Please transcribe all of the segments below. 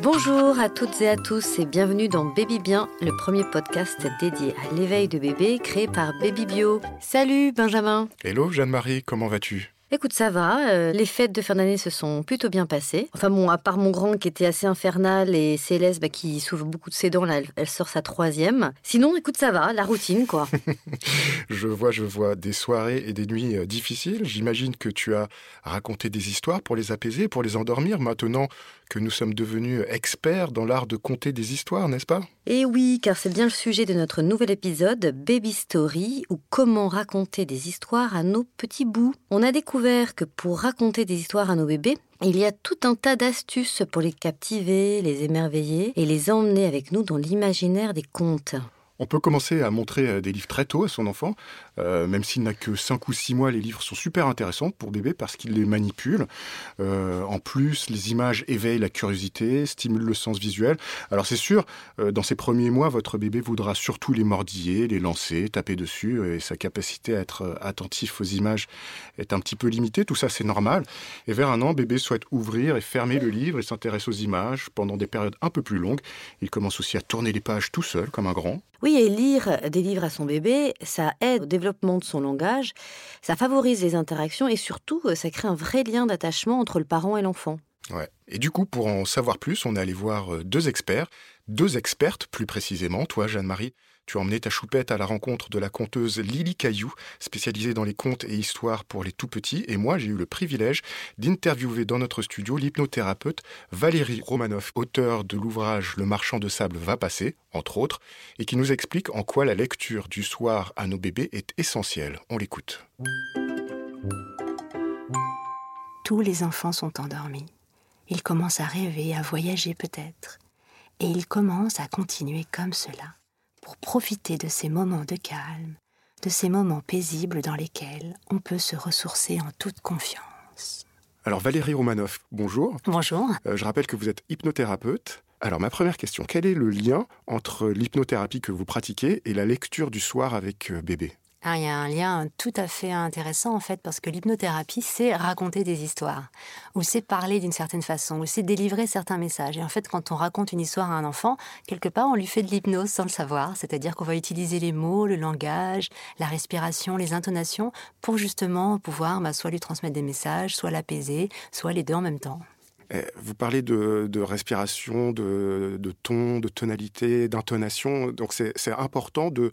Bonjour à toutes et à tous et bienvenue dans Baby Bien, le premier podcast dédié à l'éveil de bébé créé par Baby Bio. Salut Benjamin. Hello Jeanne-Marie, comment vas-tu? Écoute, ça va. euh, les fêtes de fin d'année se sont plutôt bien passées. Enfin bon, à part mon grand qui était assez infernal et Céleste bah, qui souffre beaucoup de ses dents, elle sort sa troisième. Sinon, écoute, ça va, la routine quoi. Je vois, je vois des soirées et des nuits euh, difficiles. J'imagine que tu as raconté des histoires pour les apaiser, pour les endormir, maintenant que nous sommes devenus experts dans l'art de conter des histoires, n'est-ce pas? Et oui, car c'est bien le sujet de notre nouvel épisode Baby Story ou comment raconter des histoires à nos petits bouts. On a découvert que pour raconter des histoires à nos bébés, il y a tout un tas d'astuces pour les captiver, les émerveiller et les emmener avec nous dans l'imaginaire des contes. On peut commencer à montrer euh, des livres très tôt à son enfant, euh, même s'il n'a que 5 ou 6 mois, les livres sont super intéressants pour bébé parce qu'il les manipule. Euh, en plus, les images éveillent la curiosité, stimulent le sens visuel. Alors c'est sûr, dans ces premiers mois, votre bébé voudra surtout les mordiller, les lancer, taper dessus, et sa capacité à être attentif aux images est un petit peu limitée. Tout ça, c'est normal. Et vers un an, bébé souhaite ouvrir et fermer le livre et s'intéresse aux images pendant des périodes un peu plus longues. Il commence aussi à tourner les pages tout seul, comme un grand. Oui, et lire des livres à son bébé, ça aide au développement de son langage, ça favorise les interactions et surtout, ça crée un vrai lien d'attachement entre le parent et l'enfant. Ouais. Et du coup, pour en savoir plus, on est allé voir euh, deux experts, deux expertes plus précisément. Toi, Jeanne-Marie, tu as emmené ta choupette à la rencontre de la conteuse Lily Caillou, spécialisée dans les contes et histoires pour les tout petits. Et moi, j'ai eu le privilège d'interviewer dans notre studio l'hypnothérapeute Valérie Romanoff, auteur de l'ouvrage Le marchand de sable va passer, entre autres, et qui nous explique en quoi la lecture du soir à nos bébés est essentielle. On l'écoute. Tous les enfants sont endormis. Ils commencent à rêver, à voyager peut-être. Et ils commencent à continuer comme cela, pour profiter de ces moments de calme, de ces moments paisibles dans lesquels on peut se ressourcer en toute confiance. Alors Valérie Romanoff, bonjour. Bonjour. Euh, je rappelle que vous êtes hypnothérapeute. Alors ma première question, quel est le lien entre l'hypnothérapie que vous pratiquez et la lecture du soir avec euh, bébé? Ah, il y a un lien tout à fait intéressant en fait parce que l'hypnothérapie c'est raconter des histoires ou c'est parler d'une certaine façon ou c'est délivrer certains messages. Et en fait quand on raconte une histoire à un enfant quelque part on lui fait de l'hypnose sans le savoir. C'est-à-dire qu'on va utiliser les mots le langage la respiration les intonations pour justement pouvoir bah, soit lui transmettre des messages soit l'apaiser soit les deux en même temps. Eh, Vous parlez de, respiration, de, ton, de tonalité, d'intonation. Donc c'est important de,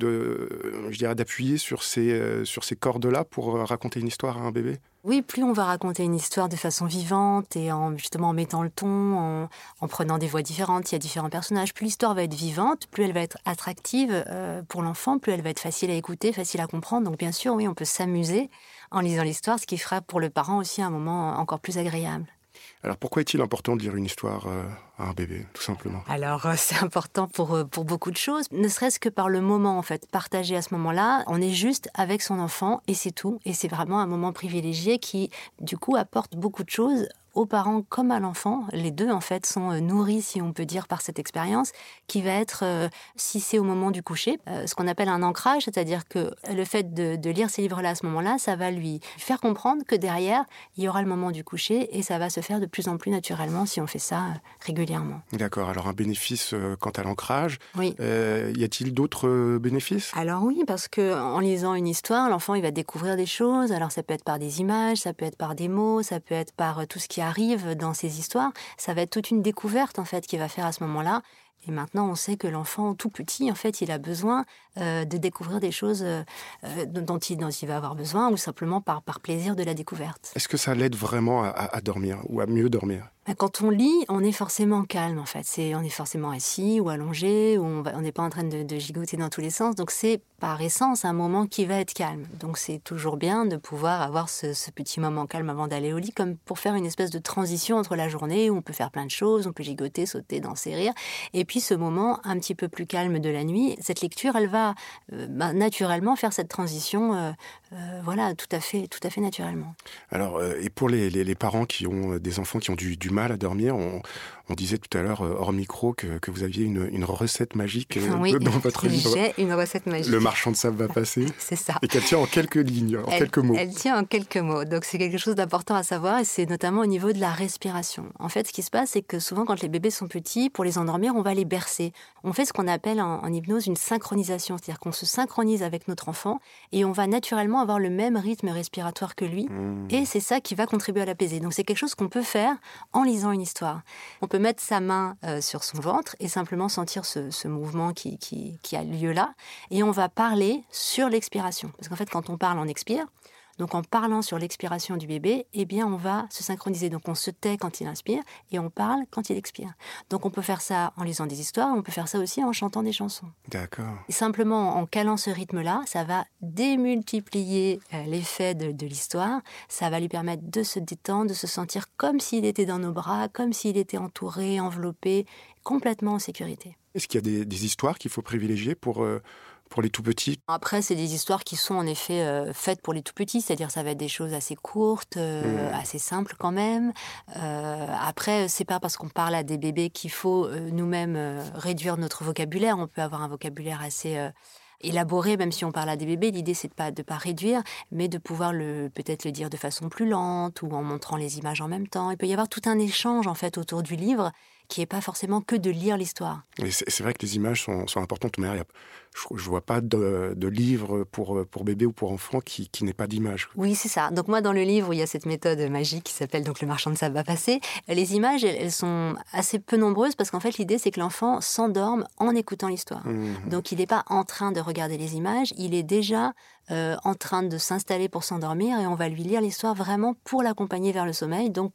je dirais, d'appuyer sur ces, euh, sur ces cordes-là pour euh, raconter une histoire à un bébé? Oui, plus on va raconter une histoire de façon vivante et en justement en mettant le ton, en, en prenant des voix différentes, il y a différents personnages, plus l'histoire va être vivante, plus elle va être attractive euh, pour l'enfant, plus elle va être facile à écouter, facile à comprendre. Donc bien sûr, oui, on peut s'amuser en lisant l'histoire, ce qui fera pour le parent aussi un moment encore plus agréable. Alors pourquoi est-il important de lire une histoire euh, à un bébé, tout simplement? Alors euh, c'est important euh, pour beaucoup de choses, ne serait-ce que par le moment en fait, partagé à ce moment-là, on est juste avec son enfant et c'est tout. Et c'est vraiment un moment privilégié qui du coup apporte beaucoup de choses aux parents comme à l'enfant. Les deux en fait sont euh, nourris, si on peut dire, par cette expérience, qui va être, euh, si c'est au moment du coucher, euh, ce qu'on appelle un ancrage, c'est-à-dire que le fait de, de lire ces livres-là à ce moment-là, ça va lui faire comprendre que derrière, il y aura le moment du coucher et ça va se faire de plus en plus naturellement si on fait ça euh, régulièrement. D'accord, alors un bénéfice quant à l'ancrage. Oui. Euh, y a-t-il d'autres bénéfices? Alors oui, parce que en lisant une histoire, l'enfant il va découvrir des choses. Alors ça peut être par des images, ça peut être par des mots, ça peut être par tout ce qui arrive dans ces histoires. Ça va être toute une découverte en fait qu'il va faire à ce moment-là. Et maintenant, on sait que l'enfant tout petit, en fait, il a besoin euh, de découvrir des choses euh, euh, dont, il, va avoir besoin, ou simplement par, plaisir de la découverte. Est-ce que ça l'aide vraiment à, dormir ou à mieux dormir? Quand on lit, on est forcément calme en fait. C'est, on est forcément assis ou allongé, on n'est pas en train de, gigoter dans tous les sens. Donc c'est par essence un moment qui va être calme. Donc c'est toujours bien de pouvoir avoir ce, petit moment calme avant d'aller au lit, comme pour faire une espèce de transition entre la journée où on peut faire plein de choses, on peut gigoter, sauter, danser, rire, et puis ce moment un petit peu plus calme de la nuit. Cette lecture, elle va euh, ben, naturellement faire cette transition, euh, euh, voilà, tout à fait, tout à fait naturellement. Alors, euh, et pour les, les- parents qui ont euh, des enfants qui ont du, du mal à dormir, on, On disait tout à l'heure, hors micro, que, que vous aviez une, une, recette magique oui, dans votre livre. J'ai une recette magique. Le marchand de sable va passer. c'est ça. Et qu'elle tient en quelques lignes, en quelques mots. Elle tient en quelques mots. Donc c'est quelque chose d'important à savoir et c'est notamment au niveau de la respiration. En fait, ce qui se passe, c'est que souvent quand les bébés sont petits, pour les endormir, on va les bercer. On fait ce qu'on appelle en, en hypnose une synchronisation, c'est-à-dire qu'on se synchronise avec notre enfant et on va naturellement avoir le même rythme respiratoire que lui. Mmh. Et c'est ça qui va contribuer à l'apaiser. Donc c'est quelque chose qu'on peut faire en lisant une histoire. On peut mettre sa main euh, sur son ventre et simplement sentir ce, mouvement qui, qui a lieu là. Et on va parler sur l'expiration. Parce qu'en fait, quand on parle, on expire. Donc en parlant sur l'expiration du bébé, eh bien on va se synchroniser. Donc on se tait quand il inspire et on parle quand il expire. Donc on peut faire ça en lisant des histoires, on peut faire ça aussi en chantant des chansons. D'accord. Simplement en calant ce rythme-là, ça va démultiplier euh, l'effet de, de l'histoire. Ça va lui permettre de se détendre, de se sentir comme s'il était dans nos bras, comme s'il était entouré, enveloppé, complètement en sécurité. Est-ce qu'il y a des, des histoires qu'il faut privilégier pour euh, pour les tout petits Après, c'est des histoires qui sont en effet euh, faites pour les tout petits, c'est-à-dire ça va être des choses assez courtes, euh, mmh. assez simples quand même. Euh, après, c'est pas parce qu'on parle à des bébés qu'il faut nous-mêmes réduire notre vocabulaire. On peut avoir un vocabulaire assez élaboré, même si on parle à des bébés. L'idée, c'est de pas de pas réduire, mais de pouvoir le peut-être le dire de façon plus lente ou en montrant les images en même temps. Il peut y avoir tout un échange en fait autour du livre qui n'est pas forcément que de lire l'histoire. C'est vrai que les images sont, sont importantes, mais je ne vois pas de, de, livre pour, pour bébé ou pour enfant qui, qui n'ait pas d'image. Oui, c'est ça. Donc moi, dans le livre, il y a cette méthode magique qui s'appelle donc le marchand de sable va passer. Les images, elles, elles sont assez peu nombreuses parce qu'en fait, l'idée, c'est que l'enfant s'endorme en écoutant l'histoire. Mmh. Donc il n'est pas en train de regarder les images, il est déjà euh, en train de s'installer pour s'endormir et on va lui lire l'histoire vraiment pour l'accompagner vers le sommeil. Donc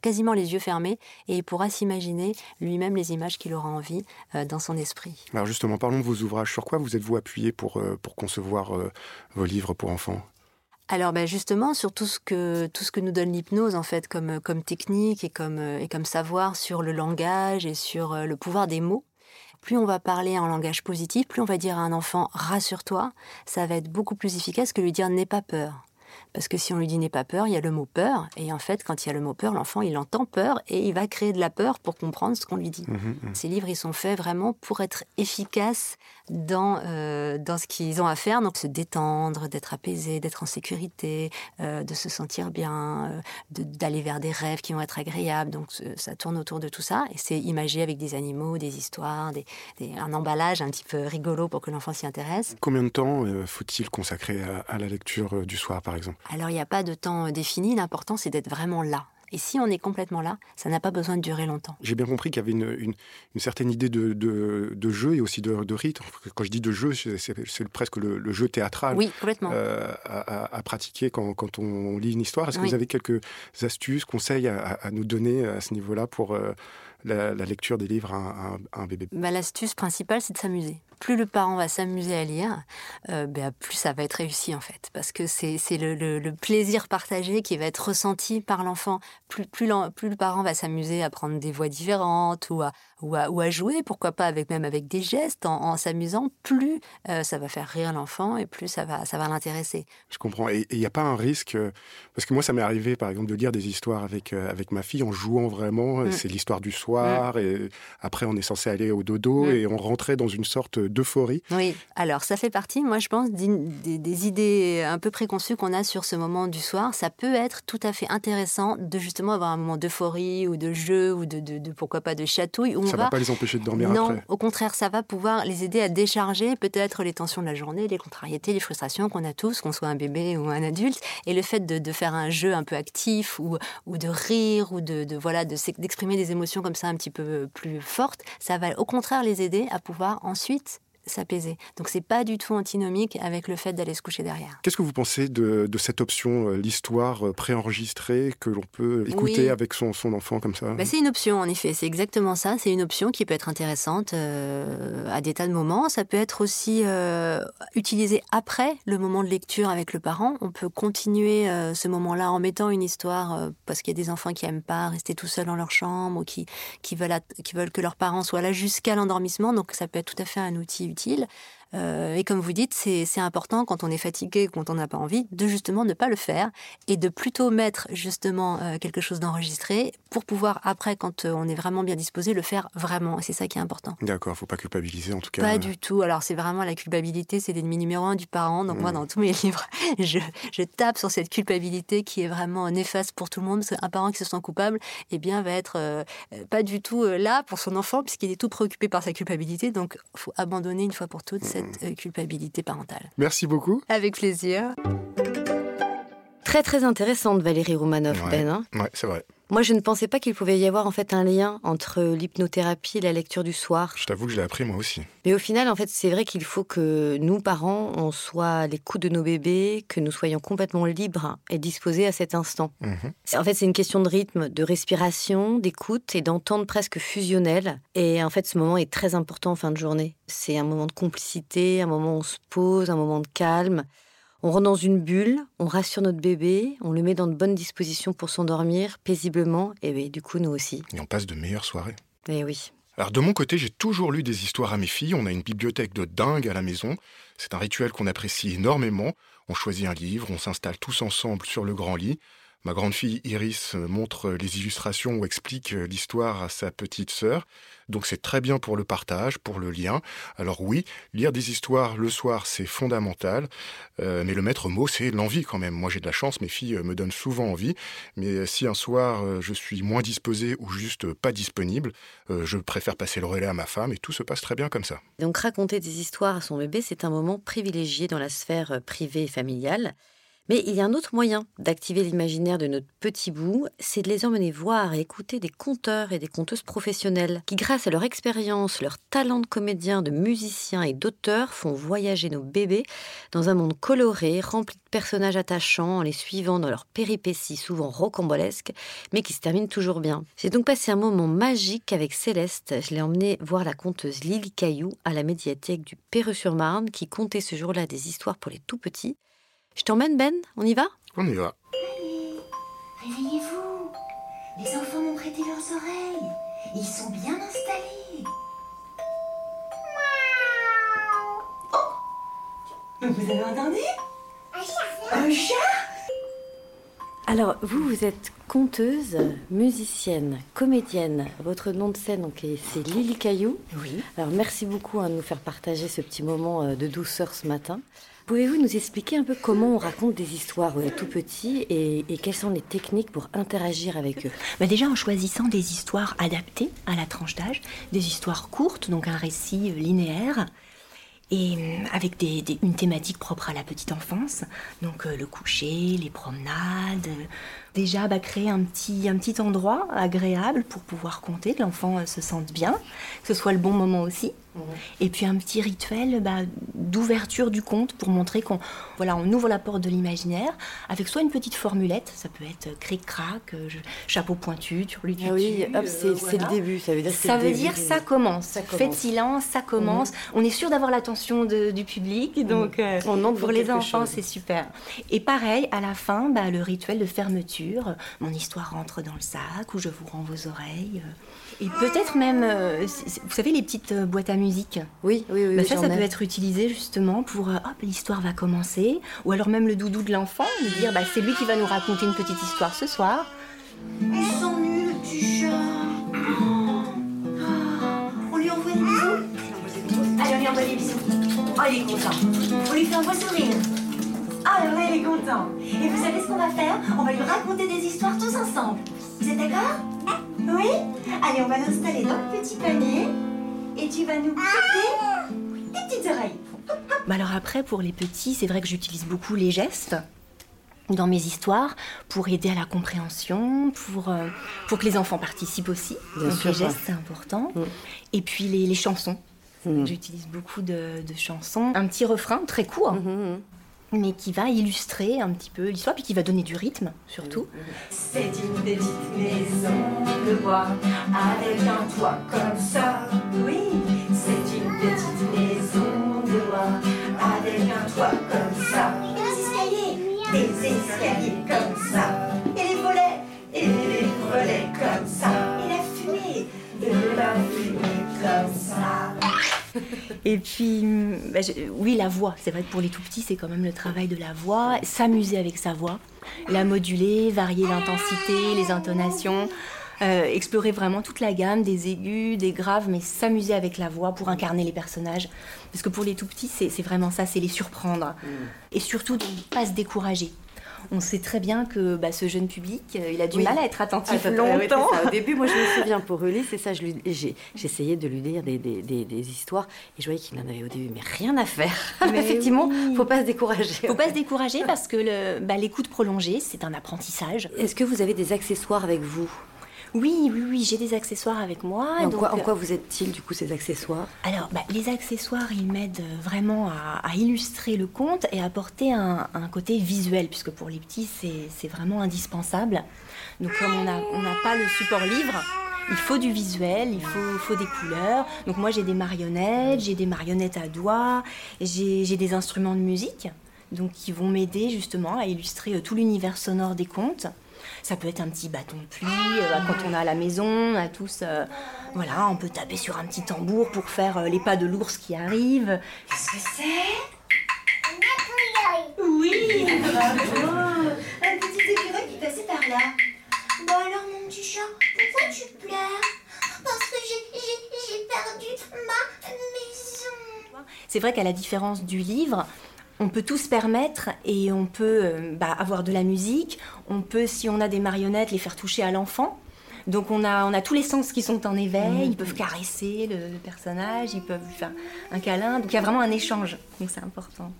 quasiment les yeux fermés et il pourra s'imaginer lui-même les images qu'il aura envie euh, dans son esprit. Alors justement, parlons de vos ouvrages. Sur quoi vous êtes-vous appuyé pour, euh, pour concevoir euh, vos livres pour enfants? Alors ben justement sur tout ce que tout ce que nous donne l'hypnose en fait comme comme technique et comme et comme savoir sur le langage et sur le pouvoir des mots. Plus on va parler en langage positif, plus on va dire à un enfant rassure-toi, ça va être beaucoup plus efficace que lui dire n'aie pas peur. Parce que si on lui dit n'aie pas peur, il y a le mot peur. Et en fait, quand il y a le mot peur, l'enfant, il entend peur et il va créer de la peur pour comprendre ce qu'on lui dit. Mmh, mmh. Ces livres, ils sont faits vraiment pour être efficaces dans, euh, dans ce qu'ils ont à faire. Donc, se détendre, d'être apaisé, d'être en sécurité, euh, de se sentir bien, euh, d'aller vers des rêves qui vont être agréables. Donc, ça tourne autour de tout ça. Et c'est imagé avec des animaux, des histoires, des, des, un emballage un petit peu rigolo pour que l'enfant s'y intéresse. Combien de temps faut-il consacrer à, à, la lecture du soir, par exemple? Alors, il n'y a pas de temps défini. L'important, c'est d'être vraiment là. Et si on est complètement là, ça n'a pas besoin de durer longtemps. J'ai bien compris qu'il y avait une, une, une certaine idée de, de, de, jeu et aussi de, de rythme. Quand je dis de jeu, c'est presque le, le, jeu théâtral oui, complètement. Euh, à, à, pratiquer quand, quand, on lit une histoire. Est-ce que oui. vous avez quelques astuces, conseils à, à, nous donner à ce niveau-là pour euh, la, la, lecture des livres à, à un bébé? Bah, L'astuce principale, c'est de s'amuser plus le parent va s'amuser à lire, euh, ben, plus ça va être réussi en fait, parce que c'est le, le, le, plaisir partagé qui va être ressenti par l'enfant. Plus, plus, plus, le parent va s'amuser à prendre des voix différentes ou à, ou à, ou à jouer, pourquoi pas avec même avec des gestes, en, en s'amusant, plus euh, ça va faire rire l'enfant et plus ça va, ça va l'intéresser. Je comprends. Et il n'y a pas un risque, euh, parce que moi ça m'est arrivé par exemple de lire des histoires avec, euh, avec ma fille en jouant vraiment, mm. c'est l'histoire du soir, mm. et après on est censé aller au dodo mm. et on rentrait dans une sorte d'euphorie. Oui, alors ça fait partie, moi je pense, des, des idées un peu préconçues qu'on a sur ce moment du soir. Ça peut être tout à fait intéressant de justement avoir un moment d'euphorie ou de jeu ou de, de, de, pourquoi pas de chatouille. Où ça on va pas les empêcher de dormir non, après. au contraire, ça va pouvoir les aider à décharger peut-être les tensions de la journée, les contrariétés, les frustrations qu'on a tous, qu'on soit un bébé ou un adulte. Et le fait de, de faire un jeu un peu actif ou, ou de rire ou de, de voilà d'exprimer des émotions comme ça un petit peu plus fortes, ça va au contraire les aider à pouvoir ensuite s'apaiser. Donc c'est pas du tout antinomique avec le fait d'aller se coucher derrière. Qu'est-ce que vous pensez de, de cette option, euh, l'histoire euh, préenregistrée que l'on peut écouter oui. avec son, son, enfant comme ça? Bah, C'est une option en effet, c'est exactement ça. C'est une option qui peut être intéressante euh, à des tas de moments. Ça peut être aussi euh, utilisé après le moment de lecture avec le parent. On peut continuer euh, ce moment-là en mettant une histoire parce qu'il y a des enfants qui aiment pas rester tout seuls dans leur chambre ou qui, qui, veulent, qui veulent que leurs parents soient là jusqu'à l'endormissement. Donc ça peut être tout à fait un outil utile. Euh, et comme vous dites, c'est important quand on est fatigué, quand on n'a pas envie, de justement ne pas le faire et de plutôt mettre justement euh, quelque chose d'enregistré pour pouvoir après, quand on est vraiment bien disposé, le faire vraiment. Et c'est ça qui est important. D'accord, faut pas culpabiliser en tout cas. Pas du tout. Alors c'est vraiment la culpabilité, c'est l'ennemi numéro un du parent. Donc moi, mmh. dans tous mes livres, je, je tape sur cette culpabilité qui est vraiment néfaste pour tout le monde. Parce qu'un parent qui se sent coupable, eh bien, va être euh, pas du tout euh, là pour son enfant puisqu'il est tout préoccupé par sa culpabilité. Donc, il faut abandonner une fois pour toutes cette euh, culpabilité parentale. Merci beaucoup. Avec plaisir. Très très intéressante Valérie Romanov, Ben. Hein ouais, c'est vrai. Moi, je ne pensais pas qu'il pouvait y avoir en fait un lien entre l'hypnothérapie et la lecture du soir. Je t'avoue que je l'ai appris moi aussi. Mais au final, en fait, c'est vrai qu'il faut que nous, parents, on soit à l'écoute de nos bébés, que nous soyons complètement libres et disposés à cet instant. Mhm. En fait, c'est une question de rythme, de respiration, d'écoute et d'entente presque fusionnelle. Et en fait, ce moment est très important en fin de journée. C'est un moment de complicité, un moment où on se pose, un moment de calme. On rentre dans une bulle, on rassure notre bébé, on le met dans de bonnes dispositions pour s'endormir paisiblement, et ben, du coup, nous aussi. Et on passe de meilleures soirées. Et eh oui. Alors de mon côté, j'ai toujours lu des histoires à mes filles. On a une bibliothèque de dingue à la maison. C'est un rituel qu'on apprécie énormément. On choisit un livre, on s'installe tous ensemble sur le grand lit. Ma grande fille Iris euh, montre les illustrations ou explique euh, l'histoire à sa petite sœur. Donc c'est très bien pour le partage, pour le lien. Alors oui, lire des histoires le soir, c'est fondamental. Euh, mais le maître mot, c'est l'envie quand même. Moi j'ai de la chance, mes filles me donnent souvent envie. Mais si un soir je suis moins disposé ou juste pas disponible, je préfère passer le relais à ma femme et tout se passe très bien comme ça. Donc raconter des histoires à son bébé, c'est un moment privilégié dans la sphère privée et familiale. Mais il y a un autre moyen d'activer l'imaginaire de notre petit bout, c'est de les emmener voir et écouter des conteurs et des conteuses professionnelles qui, grâce à leur expérience, leur talent de comédien, de musicien et d'auteur, font voyager nos bébés dans un monde coloré, rempli de personnages attachants, en les suivant dans leurs péripéties souvent rocambolesques, mais qui se terminent toujours bien. J'ai donc passé un moment magique avec Céleste. Je l'ai emmenée voir la conteuse Lily Caillou à la médiathèque du Perreux-sur-Marne, qui comptait ce jour-là des histoires pour les tout petits. Je t'emmène, Ben On y va? On y va. Allez, réveillez-vous. Les enfants m'ont prêté leurs oreilles. Ils sont bien installés. Oh Vous avez entendu Un chat Un chat? Alors, vous, vous êtes conteuse, musicienne, comédienne. Votre nom de scène, c'est Lily Caillou. Oui. Alors, merci beaucoup hein, de nous faire partager ce petit moment euh, de douceur ce matin. Pouvez-vous nous expliquer un peu comment on raconte des histoires tout petits et, quelles sont les techniques pour interagir avec eux? Bah Déjà en choisissant des histoires adaptées à la tranche d'âge, des histoires courtes, donc un récit euh, linéaire, et euh, avec une thématique propre à la petite enfance, donc euh, le coucher, les promenades, déjà bah, créer un petit, un petit endroit agréable pour pouvoir compter, que l'enfant se sente bien, que ce soit le bon moment aussi. Et puis un petit rituel bah, d'ouverture du conte pour montrer qu'on voilà, on ouvre la porte de l'imaginaire avec soit une petite formulette, ça peut être cric-crac, euh, chapeau pointu, tu ah oui, hop, c'est euh, le début, ça veut dire Ça veut dire ça commence. ça Faites silence, ça commence. Mhm. On est sûr d'avoir l'attention du public, mhm. donc euh, pour les enfants, c'est super. Et pareil, à la fin, bah, le rituel de fermeture, mon histoire rentre dans le sac ou je vous rends vos oreilles. Et peut-être même, euh, vous savez, les petites euh, boîtes à musique. Oui, oui, oui. Bah, ça, ça peut être utilisé justement pour, euh, hop, l'histoire va commencer. Ou alors même le doudou de l'enfant, lui dire, bah, c'est lui qui va nous raconter une petite histoire ce soir. Ils sont nuls, le petit chat. On lui envoie des bisous Allez, on lui envoie des bisous. Oh, il est content. On lui fait un beau sourire. Ah, là, il est content. Et vous savez ce qu'on va faire? On va lui raconter des histoires tous ensemble. Vous êtes d'accord? Oui? Allez, on va l'installer dans le petit panier et tu vas nous prêter tes petites oreilles. Bah alors après, pour les petits, c'est vrai que j'utilise beaucoup les gestes dans mes histoires pour aider à la compréhension, pour, euh, pour que les enfants participent aussi. Bien Donc les gestes, c'est important. Mm. Et puis les, chansons. Mm. J'utilise beaucoup de, chansons. Un petit refrain très court. Mm-hmm mais qui va illustrer un petit peu l'histoire, puis qui va donner du rythme surtout. C'est une petite maison de bois avec un toit comme ça. Oui, c'est une petite maison de bois avec un toit comme ça. Des escaliers, des escaliers Et puis, bah, oui, la voix. C'est vrai que pour les tout petits, c'est quand même le travail de la voix. S'amuser avec sa voix, la moduler, varier l'intensité, les intonations. Euh, explorer vraiment toute la gamme des aigus, des graves, mais s'amuser avec la voix pour incarner les personnages. Parce que pour les tout petits, c'est vraiment ça, c'est les surprendre. Mm. Et surtout de ne pas se décourager on sait très bien que bah, ce jeune public, euh, il a du mal à être attentif ah, longtemps. Au début, moi, je me souviens pour Ulysse, c'est ça, j'essayais de lui lire des, histoires et je voyais qu'il en avait au début, mais rien à faire. Effectivement, ne faut pas se décourager. Faut pas se décourager parce que bah, l'écoute prolongée, c'est un apprentissage. Est-ce que vous avez des accessoires avec vous? Oui, oui, oui, j'ai des accessoires avec moi. en, quoi, euh, vous êtes-ils du coup ces accessoires? Alors, bah, les accessoires, ils m'aident vraiment à, illustrer le conte et à apporter un, côté visuel, puisque pour les petits, c'est vraiment indispensable. Donc, comme on n'a pas le support livre, il faut du visuel, il faut, faut des couleurs. Donc moi j'ai des marionnettes, j'ai des marionnettes à doigts, j'ai des instruments de musique donc qui vont m'aider justement à illustrer euh, tout l'univers sonore des contes. Ça peut être un petit bâton de pluie, euh, quand on a à la maison, on a tous, euh, voilà, on peut taper sur un petit tambour pour faire les pas de l'ours qui arrive. Qu'est-ce que c'est? Un Oui, bravo Un petit écureuil qui passait par là. Bon alors mon petit chat, pourquoi tu pleures? Parce que j'ai perdu ma maison. C'est vrai qu'à la différence du livre, on peut tout se permettre et on peut euh, bah, avoir de la musique. On peut, si on a des marionnettes, les faire toucher à l'enfant. Donc on a, on a tous les sens qui sont en éveil. Mmh. Ils peuvent caresser le personnage, ils peuvent lui faire un câlin. Donc il y a vraiment un échange. Donc c'est important.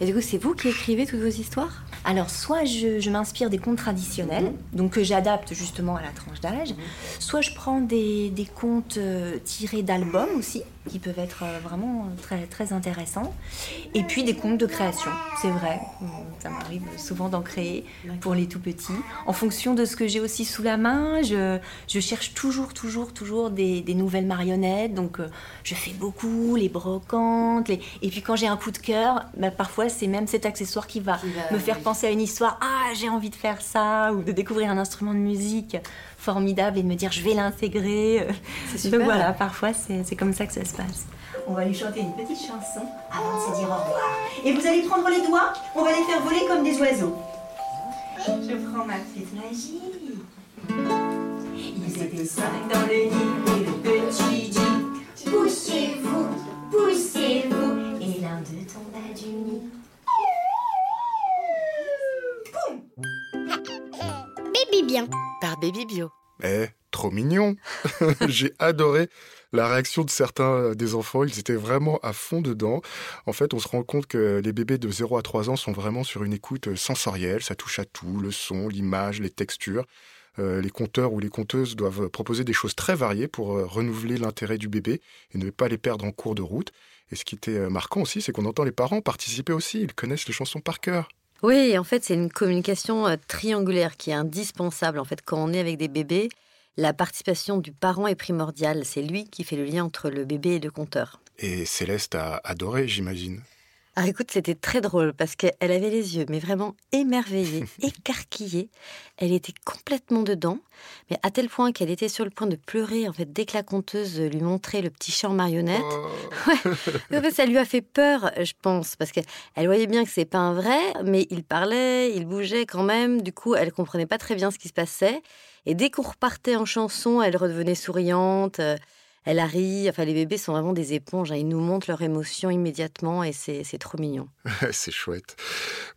Et du coup, c'est vous qui écrivez toutes vos histoires? Alors, soit je, m'inspire des contes traditionnels, mhm. donc que j'adapte justement à la tranche d'âge, mhm. soit je prends des, contes euh, tirés d'albums aussi, qui peuvent être euh, vraiment très, très intéressants, et puis des contes de création, c'est vrai. Ça m'arrive souvent d'en créer pour les tout petits. En fonction de ce que j'ai aussi sous la main, je, cherche toujours, toujours, toujours des, nouvelles marionnettes, donc euh, je fais beaucoup, les brocantes, et puis quand j'ai un coup de cœur, bah, parfois c'est même cet accessoire qui va, me faire penser à une histoire. Ah, j'ai envie de faire ça, ou de découvrir un instrument de musique formidable et de me dire je vais l'intégrer. Donc voilà, parfois c'est comme ça que ça se passe. On va lui chanter une petite chanson avant de se dire au revoir. Et vous allez prendre les doigts, on va les faire voler comme des oiseaux. Je prends ma petite magie. Ils étaient cinq dans le nid et le petit dit Poussez-vous, poussez-vous. Et l'un d'eux tomba du nid. Bien par Baby Bio. Eh, trop mignon J'ai adoré la réaction de certains des enfants, ils étaient vraiment à fond dedans. En fait, on se rend compte que les bébés de 0 à 3 ans sont vraiment sur une écoute sensorielle, ça touche à tout, le son, l'image, les textures. Euh, les conteurs ou les conteuses doivent proposer des choses très variées pour euh, renouveler l'intérêt du bébé et ne pas les perdre en cours de route. Et ce qui était euh, marquant aussi, c'est qu'on entend les parents participer aussi, ils connaissent les chansons par cœur. Oui, en fait, c'est une communication euh, triangulaire qui est indispensable. En fait, quand on est avec des bébés, la participation du parent est primordiale. C'est lui qui fait le lien entre le bébé et le conteur. Et Céleste a adoré, j'imagine. Ah écoute, c'était très drôle parce qu'elle avait les yeux, mais vraiment émerveillés, écarquillés. Elle était complètement dedans, mais à tel point qu'elle était sur le point de pleurer en fait dès que la conteuse lui montrait le petit chat en marionnette. Oh. Ouais. ça lui a fait peur, je pense, parce qu'elle voyait bien que c'est pas un vrai, mais il parlait, il bougeait quand même. Du coup, elle comprenait pas très bien ce qui se passait. Et dès qu'on repartait en chanson, elle redevenait souriante elle arrive. Enfin, les bébés sont vraiment des éponges. Hein. Ils nous montrent leurs émotions immédiatement et c'est trop mignon. c'est chouette.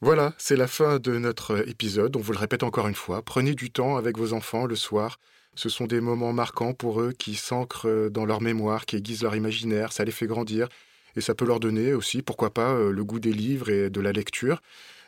Voilà, c'est la fin de notre épisode. On vous le répète encore une fois. Prenez du temps avec vos enfants le soir. Ce sont des moments marquants pour eux qui s'ancrent dans leur mémoire, qui aiguisent leur imaginaire. Ça les fait grandir. Et ça peut leur donner aussi, pourquoi pas, euh, le goût des livres et de la lecture.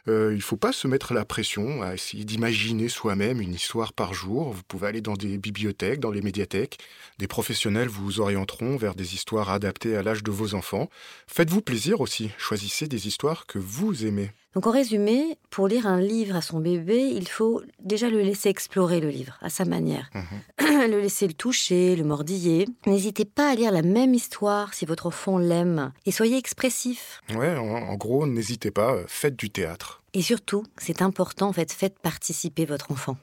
Euh, il ne faut pas se mettre la pression à essayer d'imaginer soi-même une histoire par jour. Vous pouvez aller dans des bibliothèques, dans les médiathèques. Des professionnels vous orienteront vers des histoires adaptées à l'âge de vos enfants. Faites-vous plaisir aussi. Choisissez des histoires que vous aimez. Donc en résumé, pour lire un livre à son bébé, il faut déjà le laisser explorer le livre à sa manière. Mhm. le laisser le toucher, le mordiller. N'hésitez pas à lire la même histoire si votre enfant l'aime. Et soyez expressif. Ouais, en, gros, n'hésitez pas, euh, faites du théâtre. Et surtout, c'est important, en fait, faites participer votre enfant.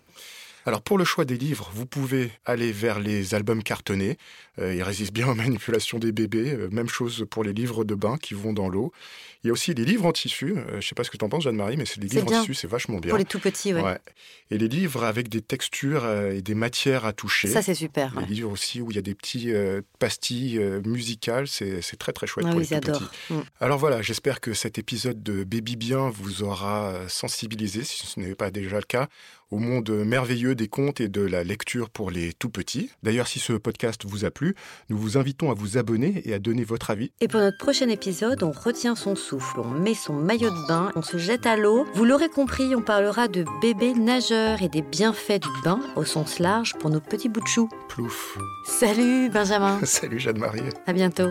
Alors pour le choix des livres, vous pouvez aller vers les albums cartonnés. Euh, ils résistent bien aux manipulations des bébés. Euh, même chose pour les livres de bain qui vont dans l'eau. Il y a aussi les livres en tissu. Euh, je ne sais pas ce que tu en penses, Jeanne-Marie, mais c'est C'est livres bien. en tissu, c'est vachement bien. Pour les tout petits, ouais. Ouais. Et les livres avec des textures et des matières à toucher. Ça, c'est super. les ouais. livres aussi où il y a des petits pastilles musicales, c'est très très chouette Ah pour oui, les tout petits. Mm. Alors voilà, j'espère que cet épisode de Baby Bien vous aura sensibilisé, si ce n'est pas déjà le cas, au monde merveilleux des contes et de la lecture pour les tout petits. D'ailleurs, si ce podcast vous a plu, nous vous invitons à vous abonner et à donner votre avis. Et pour notre prochain épisode, on retient son souffle, on met son maillot de bain, on se jette à l'eau. Vous l'aurez compris, on parlera de bébés nageurs et des bienfaits du bain au sens large pour nos petits bouts de chou. Plouf. Salut Benjamin, Salut Jeanne-Marie. à bientôt.